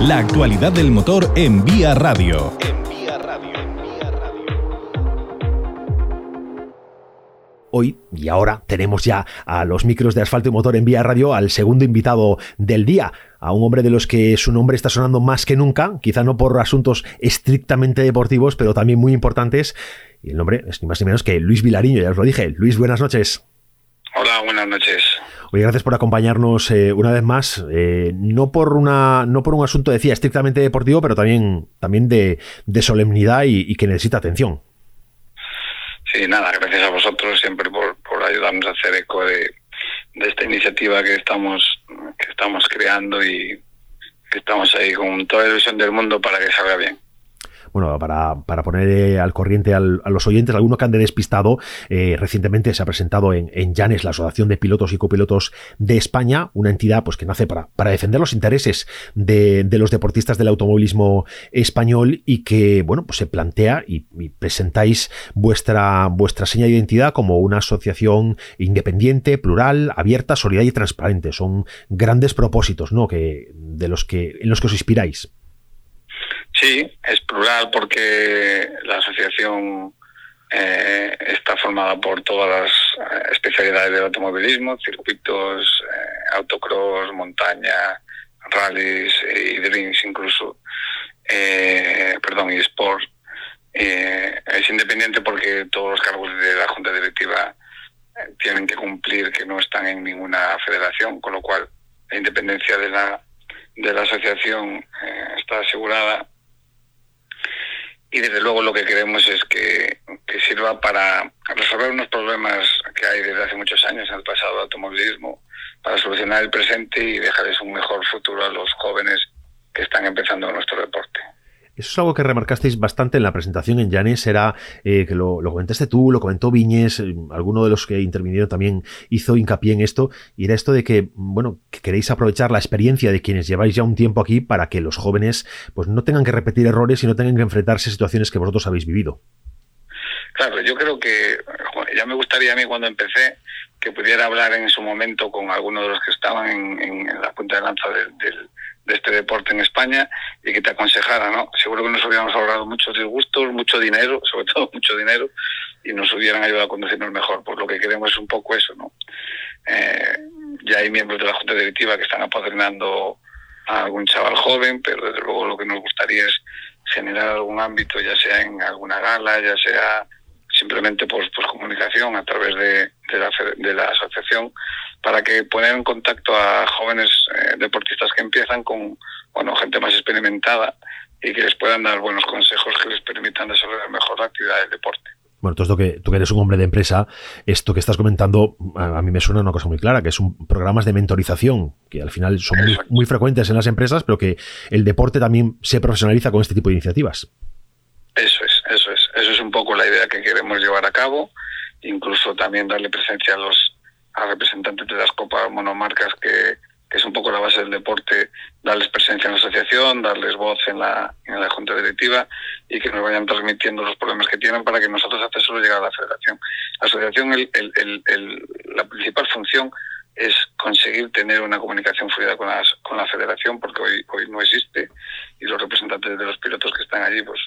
La actualidad del motor en Vía Radio. Hoy y ahora tenemos ya a los micros de asfalto y motor en Vía Radio al segundo invitado del día, a un hombre de los que su nombre está sonando más que nunca, quizá no por asuntos estrictamente deportivos, pero también muy importantes. Y el nombre es ni más ni menos que Luis Vilariño, ya os lo dije. Luis, buenas noches. Hola, buenas noches. Oye, gracias por acompañarnos eh, una vez más, eh, no por una, no por un asunto, decía, estrictamente deportivo, pero también, también de, solemnidad y, que necesita atención. Sí, nada, gracias a vosotros siempre por, por ayudarnos a hacer eco de, de esta iniciativa que estamos, que estamos creando y que estamos ahí con toda la ilusión del mundo para que salga bien bueno, para, para poner eh, al corriente a los oyentes, algunos que han de despistado, eh, recientemente se ha presentado en, en la Asociación de Pilotos y Copilotos de España, una entidad pues que nace para, para defender los intereses de, de los deportistas del automovilismo español y que, bueno, pues se plantea y, presentáis vuestra, vuestra seña de identidad como una asociación independiente, plural, abierta, solidaria y transparente. Son grandes propósitos, ¿no? Que, de los que, en los que os inspiráis. Sí, es plural porque la asociación eh, está formada por todas las eh, especialidades del automovilismo, circuitos, eh, autocross, montaña, rallies y drinks incluso, perdón, y sport. es independiente porque todos los cargos de la Junta Directiva tienen que cumplir que no están en ninguna federación, con lo cual la independencia de la, de la asociación está asegurada y desde luego lo que queremos es que, sirva para resolver unos problemas que hay desde hace muchos años en el pasado automovilismo, para solucionar el presente y dejarles un mejor futuro a los jóvenes que están empezando nuestro deporte. Eso es algo que remarcasteis bastante en la presentación en Llanes, era eh, que lo, comentaste tú, lo comentó Viñes, eh, alguno de los que intervinieron también hizo hincapié en esto, y era esto de que, bueno, que queréis aprovechar la experiencia de quienes lleváis ya un tiempo aquí para que los jóvenes pues no tengan que repetir errores y no tengan que enfrentarse a situaciones que vosotros habéis vivido. Claro, yo creo que ya me gustaría a mí cuando empecé que pudiera hablar en su momento con algunos de los que estaban en, la punta de lanza del de este deporte en España y que te aconsejara, ¿no? Seguro que nos hubiéramos ahorrado muchos disgustos, mucho dinero, sobre todo mucho dinero, y nos hubieran ayudado a conducirnos mejor. Pues lo que queremos es un poco eso, ¿no? Eh, ya hay miembros de la Junta Directiva que están apadrinando a algún chaval joven, pero desde luego lo que nos gustaría es generar algún ámbito, ya sea en alguna gala, ya sea simplemente pues comunicación a través de la asociación para que poner en contacto a jóvenes eh, deportistas que empiezan con bueno gente más experimentada y que les puedan dar buenos consejos que les permitan desarrollar mejor la actividad del deporte. Bueno, todo esto que tú que eres un hombre de empresa, esto que estás comentando a, mí me suena una cosa muy clara, que es un programas de mentorización que al final son muy, muy, frecuentes en las empresas, pero que el deporte también se profesionaliza con este tipo de iniciativas. Eso es, eso es, eso es un poco la idea que queremos llevar a cabo, incluso también darle presencia a los a representantes de las copas monomarcas que, es un poco la base del deporte, darles presencia en la asociación, darles voz en la, en la junta directiva y que nos vayan transmitiendo los problemas que tienen para que nosotros hacemos llegar a la federación. La asociación, el, el, el, la principal función es conseguir tener una comunicación fluida con, las, con la federación, porque hoy, hoy no existe, y los representantes de los pilotos que están allí, pues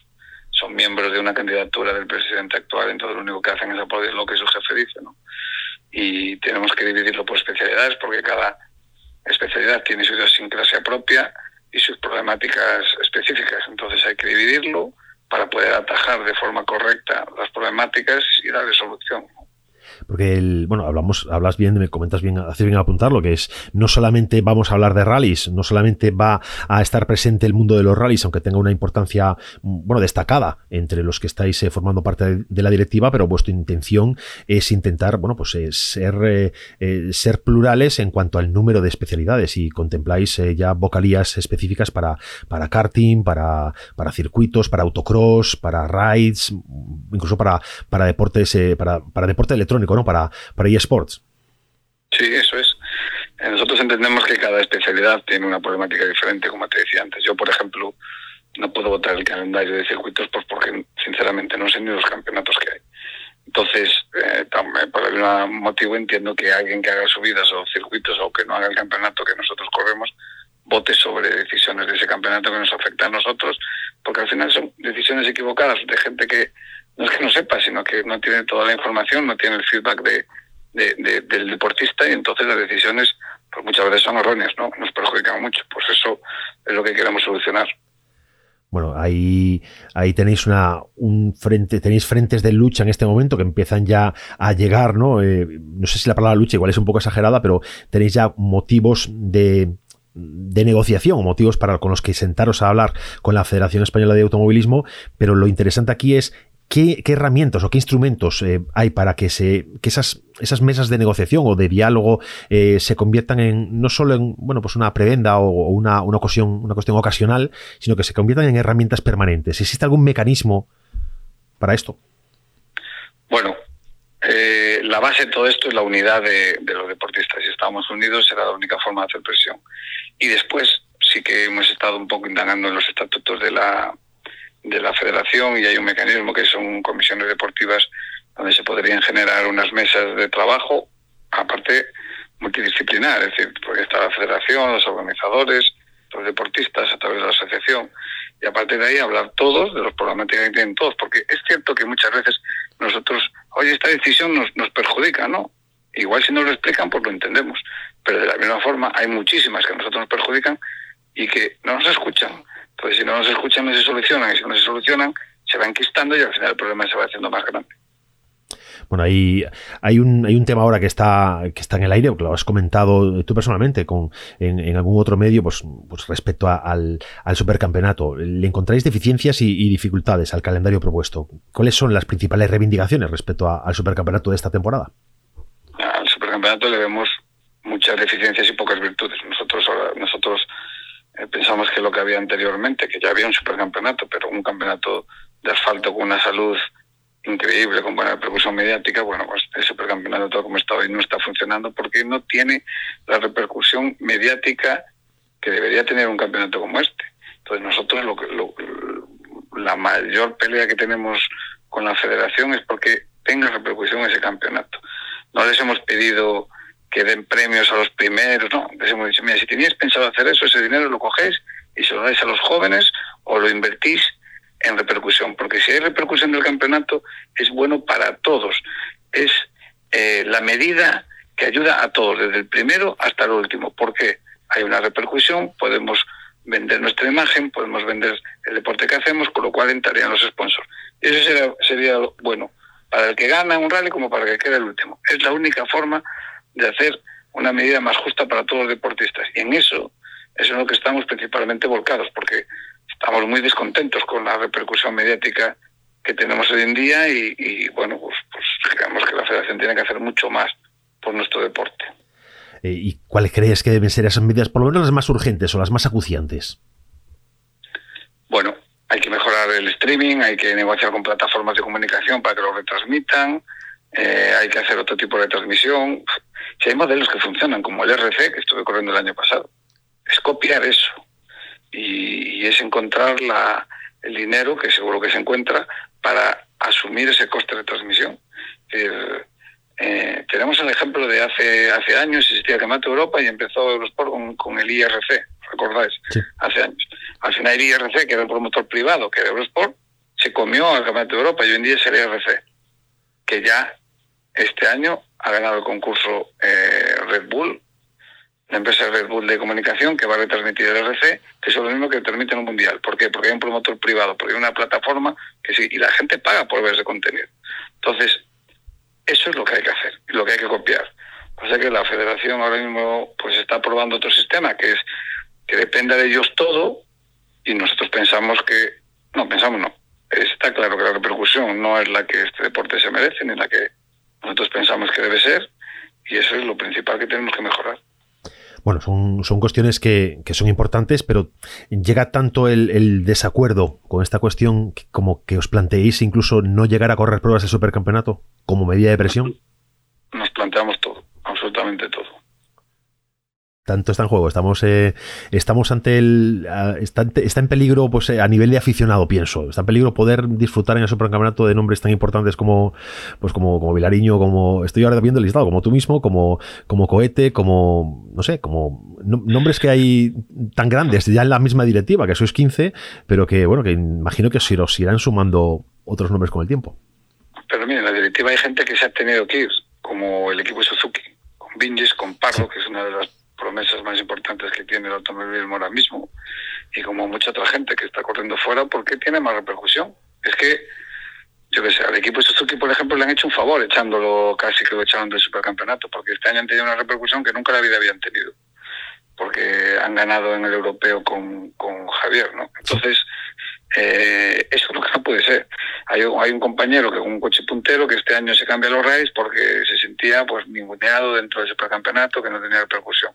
son miembros de una candidatura del presidente actual, entonces lo único que hacen es apoyar lo que su jefe dice, ¿no? Y tenemos que dividirlo por especialidades porque cada especialidad tiene su idiosincrasia propia y sus problemáticas específicas. Entonces hay que dividirlo para poder atajar de forma correcta las problemáticas y darle solución. Porque, el, bueno, hablamos, hablas bien, me comentas bien, hace bien apuntarlo, que es no solamente vamos a hablar de rallies, no solamente va a estar presente el mundo de los rallies, aunque tenga una importancia, bueno, destacada entre los que estáis eh, formando parte de, la directiva, pero vuestra intención es intentar, bueno, pues eh, ser, eh, ser plurales en cuanto al número de especialidades. Y contempláis ya vocalías específicas para, para karting, para, para circuitos, para autocross, para rides, incluso para, para deportes, para, para deporte electrónico ¿no? Para, para eSports. Sí, eso es. Eh, nosotros entendemos que cada especialidad tiene una problemática diferente, como te decía antes. Yo, por ejemplo, no puedo votar el calendario de circuitos pues porque, sinceramente, no sé ni los campeonatos que hay. Entonces, eh, por algún motivo entiendo que alguien que haga subidas o circuitos o que no haga el campeonato que nosotros corremos vote sobre decisiones de ese campeonato que nos afecta a nosotros, porque al final son decisiones equivocadas de gente que no es que no sepa, sino que no tiene toda la información, no tiene el feedback de, del deportista y entonces las decisiones pues muchas veces son erróneas, ¿no? Nos perjudican mucho. Pues eso es lo que queremos solucionar. Bueno, ahí, ahí tenéis una, un frente, tenéis frentes de lucha en este momento que empiezan ya a llegar, ¿no? Eh, no sé si la palabra lucha igual es un poco exagerada, pero tenéis ya motivos de, de negociación o motivos para con los que sentaros a hablar con la Federación Española de Automovilismo, pero lo interesante aquí es ¿Qué, herramientas o qué instrumentos eh, hay para que, se, que esas, esas mesas de negociación o de diálogo eh, se conviertan en no solo en bueno, pues una prebenda o una, una, cuestión, una cuestión ocasional, sino que se conviertan en herramientas permanentes? ¿Existe algún mecanismo para esto? Bueno, eh, la base de todo esto es la unidad de, de, los deportistas. Si estamos unidos será la única forma de hacer presión. Y después sí que hemos estado un poco indagando en los estatutos de la, de la federación y hay un mecanismo que son comisiones deportivas donde se podrían generar unas mesas de trabajo, aparte multidisciplinar, es decir, porque está la federación, los organizadores, los deportistas a través de la asociación, y a partir de ahí hablar todos de los problemas que tienen todos, porque es cierto que muchas veces nosotros, oye, esta decisión nos, nos perjudica, ¿no? Igual si nos lo explican, pues lo entendemos, pero de la misma forma hay muchísimas que a nosotros nos perjudican y que no nos escuchan. Entonces, si no nos escuchan, no se solucionan, y si no se solucionan, se va enquistando y al final el problema se va haciendo más grande. Bueno, hay, hay, un, hay un tema ahora que está, que está en el aire, que lo has comentado tú personalmente con, en, algún otro medio, pues, pues respecto al, al, supercampeonato. ¿Le encontráis deficiencias y, dificultades al calendario propuesto? ¿Cuáles son las principales reivindicaciones respecto al supercampeonato de esta temporada? Al supercampeonato le vemos muchas deficiencias y pocas virtudes. Nosotros, nosotros pensamos que lo que había anteriormente, que ya había un supercampeonato, pero un campeonato de asfalto con una salud increíble, con buena repercusión mediática, bueno, pues el supercampeonato todo como está hoy no está funcionando porque no tiene la repercusión mediática que debería tener un campeonato como este. Entonces nosotros lo, lo, la mayor pelea que tenemos con la federación es porque tenga repercusión ese campeonato. No les hemos pedido que den premios a los primeros, no, les mira, si teníais pensado hacer eso, ese dinero lo cogéis y se lo dais a los jóvenes o lo invertís en repercusión, porque si hay repercusión del campeonato es bueno para todos, es eh, la medida que ayuda a todos, desde el primero hasta el último, porque hay una repercusión, podemos vender nuestra imagen, podemos vender el deporte que hacemos, con lo cual entrarían los sponsors. Eso sería, sería bueno para el que gana un rally como para el que queda el último. Es la única forma de hacer una medida más justa para todos los deportistas. Y en eso, es en lo que estamos principalmente volcados, porque estamos muy descontentos con la repercusión mediática que tenemos hoy en día y, bueno, pues, pues, creemos que la federación tiene que hacer mucho más por nuestro deporte. Eh, ¿Y cuáles crees que deben ser esas medidas, por lo menos las más urgentes o las más acuciantes? Bueno, hay que mejorar el streaming, hay que negociar con plataformas de comunicación para que lo retransmitan, eh, hay que hacer otro tipo de transmisión. Si hay modelos que funcionan, como el RC, que estuve corriendo el año pasado, es copiar eso y, es encontrar la, el dinero, que seguro que se encuentra, para asumir ese coste de transmisión. Eh, tenemos el ejemplo de hace hace años existía Campeonato Europa y empezó Eurosport con, con el IRC, ¿recordáis? Hace años. Al final el IRC, que era el promotor privado, que era Eurosport, se comió al Campeonato de Europa y hoy en día es el IRC, que ya este año ha ganado el concurso eh, Red Bull, la empresa Red Bull de comunicación que va a retransmitir el RC, que es lo mismo que transmite en un mundial. ¿Por qué? Porque hay un promotor privado, porque hay una plataforma que sí, y la gente paga por ver ese contenido. Entonces, eso es lo que hay que hacer, lo que hay que copiar. O sea que la federación ahora mismo pues está probando otro sistema que es que dependa de ellos todo y nosotros pensamos que, no, pensamos no, está claro que la repercusión no es la que este deporte se merece ni la que nosotros pensamos que debe ser y eso es lo principal que tenemos que mejorar. Bueno, son, son cuestiones que, que son importantes, pero llega tanto el, el, desacuerdo con esta cuestión como que os planteéis incluso no llegar a correr pruebas de supercampeonato como medida de presión. Nos planteamos todo, absolutamente todo. Tanto está en juego. Estamos, eh, estamos ante el. Está, está, en peligro, pues eh, a nivel de aficionado, pienso. Está en peligro poder disfrutar en el supercampeonato de nombres tan importantes como, pues como, como Vilariño, como. Estoy ahora viendo el listado, como tú mismo, como, como Cohete, como. No sé, como nombres que hay tan grandes, ya en la misma directiva, que sois 15, pero que, bueno, que imagino que os irán sumando otros nombres con el tiempo. Pero mira, en la directiva hay gente que se ha tenido que ir, como el equipo Suzuki, con Vinges, con Parro, que es una de las promesas más importantes que tiene el automovilismo ahora mismo y como mucha otra gente que está corriendo fuera porque tiene más repercusión. Es que, yo que sé, al equipo Suzuki, por ejemplo, le han hecho un favor echándolo casi que lo echaron del supercampeonato porque este año han tenido una repercusión que nunca en la vida habían tenido porque han ganado en el europeo con, con Javier, ¿no? Entonces, eh, eso es no puede ser. Hay, hay un compañero que con un coche puntero que este año se cambia los raids porque se sentía pues ninguneado dentro del supercampeonato que no tenía repercusión.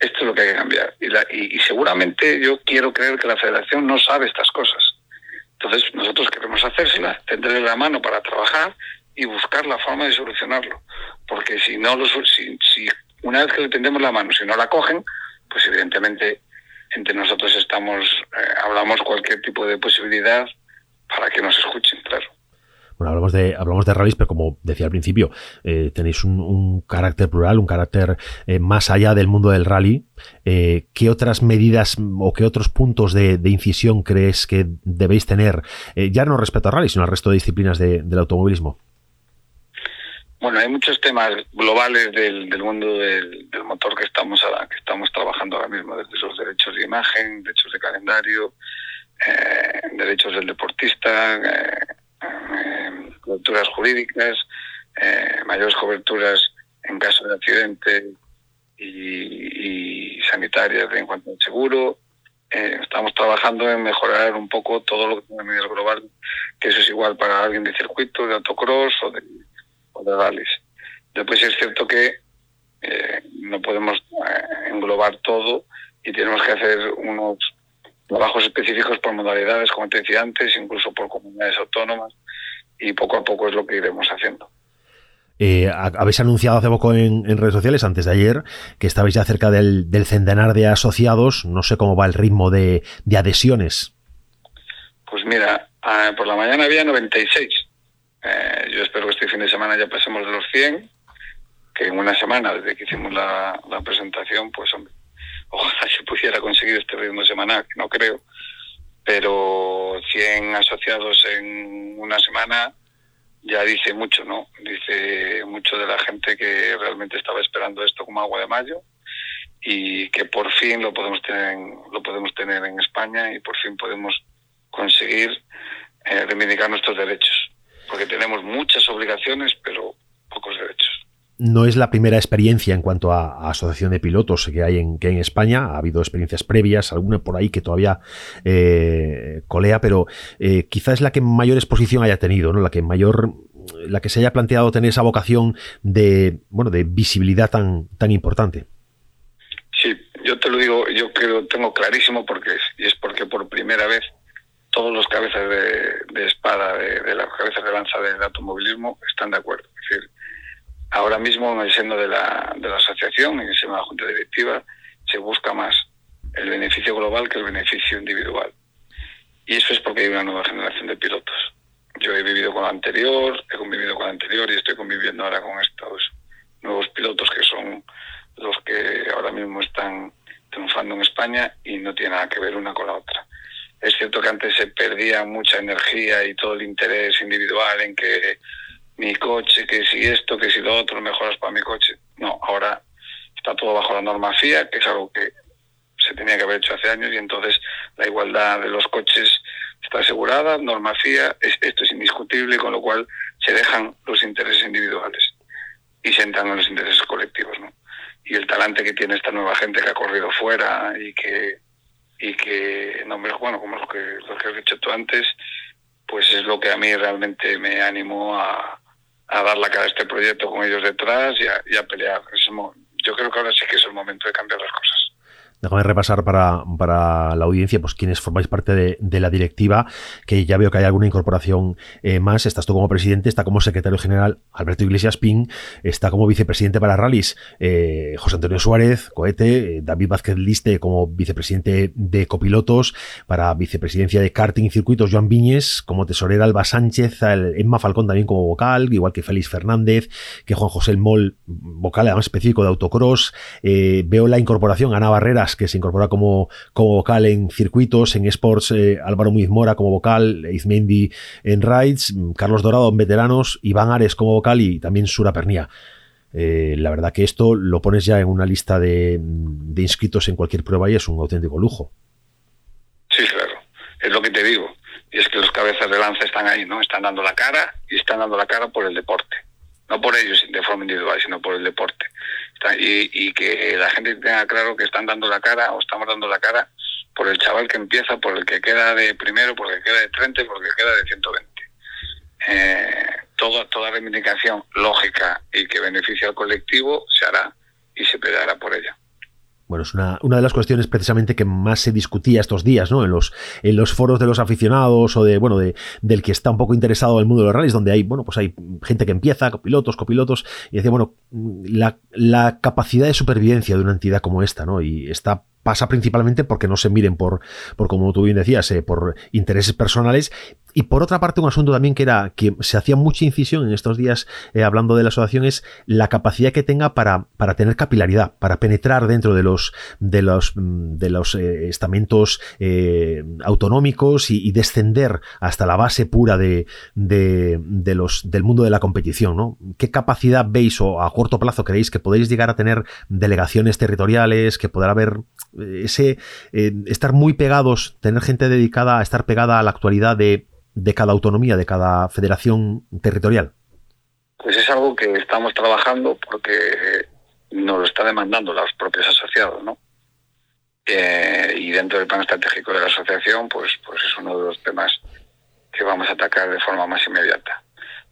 Esto es lo que hay que cambiar. Y, la, y, seguramente yo quiero creer que la federación no sabe estas cosas. Entonces nosotros queremos hacérselas, tendrle la mano para trabajar y buscar la forma de solucionarlo. Porque si no lo, si, si una vez que le tendemos la mano, si no la cogen, pues evidentemente entre nosotros estamos, eh, hablamos cualquier tipo de posibilidad para que nos escuchen, claro. Bueno, hablamos de, hablamos de rallies, pero como decía al principio, eh, tenéis un, carácter plural, un carácter eh, más allá del mundo del rally. Eh, ¿Qué otras medidas o qué otros puntos de, incisión crees que debéis tener, ya no respecto a rally, sino al resto de disciplinas del automovilismo? Bueno, hay muchos temas globales del, mundo del, motor que estamos, que estamos trabajando ahora mismo, desde los derechos de imagen, derechos de calendario, derechos del deportista, eh, coberturas jurídicas, eh, mayores coberturas en caso de accidente y, sanitarias en cuanto al seguro. Eh, estamos trabajando en mejorar un poco todo lo que tiene a nivel global, que eso es igual para alguien de circuito, de autocross o de, o rallies. Después es cierto que no podemos englobar todo y tenemos que hacer unos específicos por modalidades, como te decía antes, incluso por comunidades autónomas, y poco a poco es lo que iremos haciendo. Eh, habéis anunciado hace poco en, redes sociales, antes de ayer, que estabais ya cerca del, centenar de asociados. No sé cómo va el ritmo de, adhesiones. Pues mira, ah, por la mañana había 96. Eh, yo espero que este fin de semana ya pasemos de los 100, que en una semana, desde que hicimos la, la presentación, pues hombre, ojalá se pudiera conseguir este ritmo semanal, que no creo, pero 100 asociados en una semana ya dice mucho, ¿no? Dice mucho de la gente que realmente estaba esperando esto como agua de mayo y que por fin lo podemos tener en, lo podemos tener en España y por fin podemos conseguir eh, reivindicar nuestros derechos, porque tenemos muchas obligaciones pero pocos derechos no es la primera experiencia en cuanto a, asociación de pilotos que hay en, que en España. Ha habido experiencias previas, alguna por ahí que todavía eh, colea, pero eh, quizás es la que mayor exposición haya tenido, ¿no? La que mayor, la que se haya planteado tener esa vocación de, bueno, de visibilidad tan, tan importante. Sí, yo te lo digo, yo creo, tengo clarísimo porque es, y es porque por primera vez todos los cabezas de, espada, de, de las cabezas de lanza del automovilismo están de acuerdo. Mismo en el seno de la, de la asociación, en el seno de la Junta Directiva, se busca más el beneficio global que el beneficio individual. Y eso es porque hay una nueva generación de pilotos. Yo he vivido con la anterior, he convivido con la anterior y estoy conviviendo ahora con estos nuevos pilotos que son los que ahora mismo están triunfando en España y no tiene nada que ver una con la otra. Es cierto que antes se perdía mucha energía y todo el interés individual en que mi coche, que si esto, que si lo otro, mejoras para mi coche. No, ahora está todo bajo la norma FIA, que es algo que se tenía que haber hecho hace años y entonces la igualdad de los coches está asegurada, norma FIA, esto es indiscutible, con lo cual se dejan los intereses individuales y se entran en los intereses colectivos, ¿no? Y el talante que tiene esta nueva gente que ha corrido fuera y que y que nombres bueno como lo que lo que has dicho tú antes, pues es lo que a mí realmente me animó a, a dar la cara a este proyecto con ellos detrás y a, pelear. yo creo que ahora sí que es el momento de cambiar las cosas. Déjame repasar para, para la audiencia, pues quienes formáis parte de, la directiva, que ya veo que hay alguna incorporación eh, más. Estás tú como presidente, está como secretario general Alberto Iglesias Pin, está como vicepresidente para rallies eh, José Antonio Suárez, Cohete, eh, David Vázquez Liste como vicepresidente de copilotos, para vicepresidencia de karting y circuitos Joan Viñes, como tesorera Alba Sánchez, Emma Falcón también como vocal, igual que Félix Fernández, que Juan José El Mol, vocal además específico de autocross. veo la incorporación Ana Barreras, que se incorpora como, como vocal en circuitos, en sports, Álvaro Muiz Mora como vocal, Izmendi en rides, Carlos Dorado en veteranos, Iván Ares como vocal y también Sura Pernía. Eh, la verdad que esto lo pones ya en una lista de, de, inscritos en cualquier prueba y es un auténtico lujo. Sí, claro, es lo que te digo. Y es que los cabezas de lanza están ahí, ¿no? Están dando la cara y están dando la cara por el deporte. No por ellos de forma individual, sino por el deporte. Y, y que la gente tenga claro que están dando la cara o estamos dando la cara por el chaval que empieza, por el que queda de primero, por el que queda de 30 y por el que queda de 120. Eh, toda, toda reivindicación lógica y que beneficie al colectivo se hará y se peleará por ella. Bueno, es una, una, de las cuestiones precisamente que más se discutía estos días, ¿no? En los, en los foros de los aficionados o de, bueno, de, del que está un poco interesado en el mundo de los rallies, donde hay, bueno, pues hay gente que empieza, copilotos, copilotos, y decía, bueno, la, la capacidad de supervivencia de una entidad como esta, ¿no? Y está pasa principalmente porque no se miren por, por como tú bien decías, eh, por intereses personales y por otra parte, un asunto también que era que se hacía mucha incisión en estos días eh, hablando de la asociación es la capacidad que tenga para, para tener capilaridad, para penetrar dentro de los de los mm, de los eh, estamentos eh, autonómicos y, descender hasta la base pura de, de, los del mundo de la competición, ¿no? ¿Qué capacidad veis o a corto plazo creéis que podéis llegar a tener delegaciones territoriales, que podrá haber ese estar muy pegados, tener gente dedicada a estar pegada a la actualidad de de cada autonomía, de cada federación territorial? Pues es algo que estamos trabajando porque nos lo está demandando los propios asociados, ¿no? Eh, y dentro del plan estratégico de la asociación, pues, pues es uno de los temas que vamos a atacar de forma más inmediata.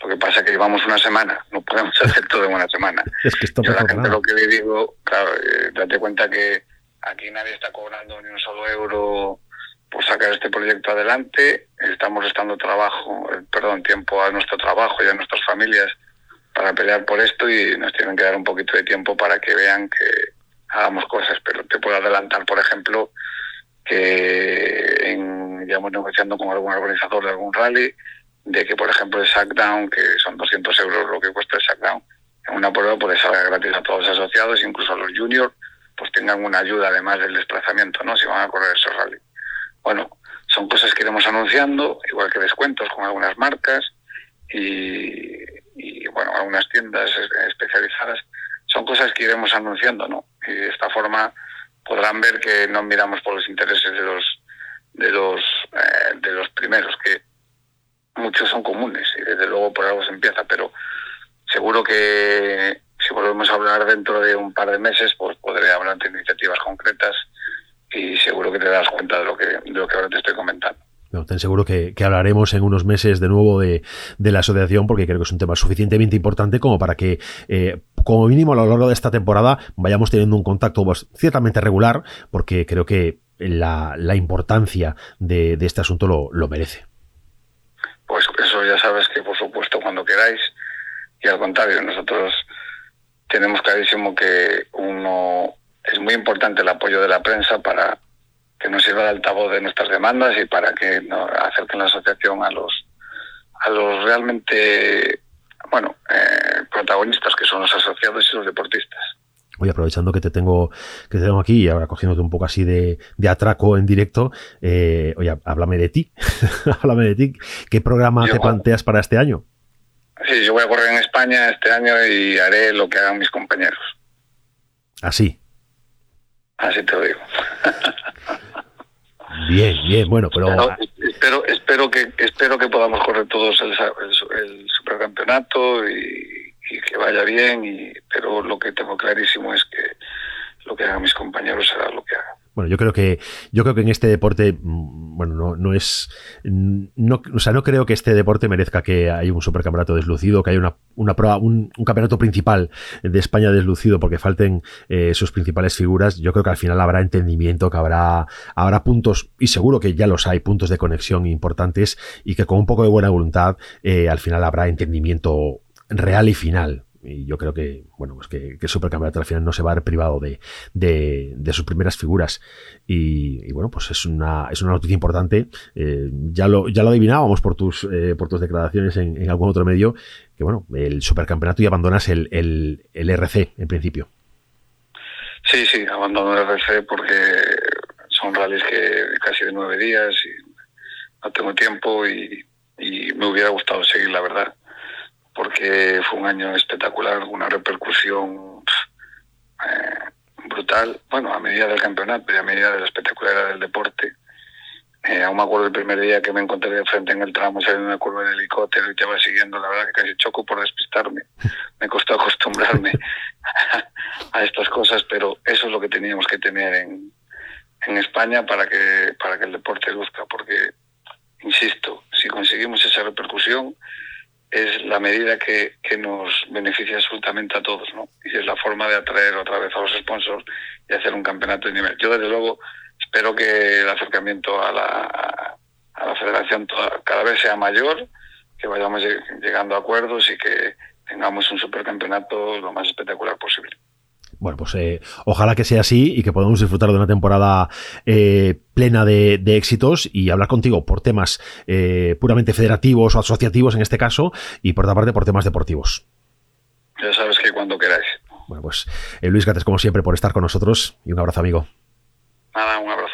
Lo que pasa es que llevamos una semana, no podemos hacer todo en una semana. Es que esto Yo a la gente lo que le digo, claro, eh, date cuenta que aquí nadie está cobrando ni un solo euro por sacar este proyecto adelante. Estamos estando trabajo, eh, perdón, tiempo a nuestro trabajo y a nuestras familias para pelear por esto y nos tienen que dar un poquito de tiempo para que vean que hagamos cosas. Pero te puedo adelantar, por ejemplo, que en, negociando con algún organizador de algún rally, de que, por ejemplo, el Sackdown, que son 200 euros lo que cuesta el Sackdown, en una prueba puede salga gratis a todos los asociados, incluso a los juniors, pues tengan una ayuda además del desplazamiento, ¿no? Si van a correr esos rallies. Bueno, son cosas que iremos anunciando, igual que descuentos con algunas marcas y, bueno, algunas tiendas especializadas. Son cosas que iremos anunciando, ¿no? Y de esta forma podrán ver que no miramos por los intereses de los de los eh, de los primeros, que muchos son comunes y desde luego por algo se empieza, pero seguro que si volvemos a hablar dentro de un par de meses, pues podré hablar de iniciativas concretas seguro que te das cuenta de lo que, de lo que ahora te estoy comentando. ten seguro que, hablaremos en unos meses de nuevo de, la asociación porque creo que es un tema suficientemente importante como para que, eh, como mínimo a lo largo de esta temporada, vayamos teniendo un contacto pues, ciertamente regular porque creo que la, importancia de, este asunto lo, lo merece. Pues eso ya sabes que por supuesto cuando queráis y al contrario, nosotros tenemos clarísimo que uno es muy importante el apoyo de la prensa para que nos sirva de altavoz de nuestras demandas y para que nos acerquen la asociación a los a los realmente bueno eh, protagonistas que son los asociados y los deportistas. Oye, aprovechando que te tengo que te tengo aquí y ahora cogiéndote un poco así de, atraco en directo, eh, oye, háblame de ti, háblame de ti. ¿Qué programa te planteas para este año? Sí, yo voy a correr en España este año y haré lo que hagan mis compañeros. Así. Así te lo digo. Bien, bien, bueno, pero... espero, espero, que, espero que podamos correr todos el, el, supercampeonato y, que vaya bien, y, pero lo que tengo clarísimo es que lo que hagan mis compañeros será lo que hagan. Bueno, yo creo que yo creo que en este deporte, bueno, no, no es, no, o sea, no creo que este deporte merezca que haya un supercampeonato deslucido, que haya una, una prueba, un, campeonato principal de España deslucido, porque falten eh, sus principales figuras. Yo creo que al final habrá entendimiento, que habrá, habrá puntos y seguro que ya los hay puntos de conexión importantes y que con un poco de buena voluntad eh, al final habrá entendimiento real y final y yo creo que, bueno, pues que, el supercampeonato al final no se va a ver privado de, de, sus primeras figuras. Y, bueno, pues es una, es una noticia importante. Eh, ya, lo, ya lo adivinábamos por tus, eh, por tus declaraciones en, algún otro medio, que bueno, el supercampeonato y abandonas el, el, el RC en principio. Sí, sí, abandono el RC porque son rallies que casi de nueve días y no tengo tiempo y me hubiera gustado seguir, la verdad porque fue un año espectacular, una repercusión eh, brutal, bueno, a medida del campeonato y a medida de la espectacularidad del deporte. Eh, aún me acuerdo el primer día que me encontré de frente en el tramo, saliendo una curva de helicóptero y te va siguiendo, la verdad que casi choco por despistarme. Me costó acostumbrarme a estas cosas, pero eso es lo que teníamos que tener en, en España para que, para que el deporte luzca, porque, insisto, si conseguimos esa repercusión, es la medida que, que, nos beneficia absolutamente a todos, ¿no? Y es la forma de atraer otra vez a los sponsors y hacer un campeonato de nivel. Yo, desde luego, espero que el acercamiento a la, a la federación cada vez sea mayor, que vayamos llegando a acuerdos y que tengamos un supercampeonato lo más espectacular posible. Bueno, pues eh, ojalá que sea así y que podamos disfrutar de una temporada eh, plena de, éxitos y hablar contigo por temas eh, puramente federativos o asociativos en este caso y por otra parte por temas deportivos. Ya sabes que cuando queráis. Bueno, pues Luis, gracias como siempre por estar con nosotros y un abrazo amigo. Nada, un abrazo.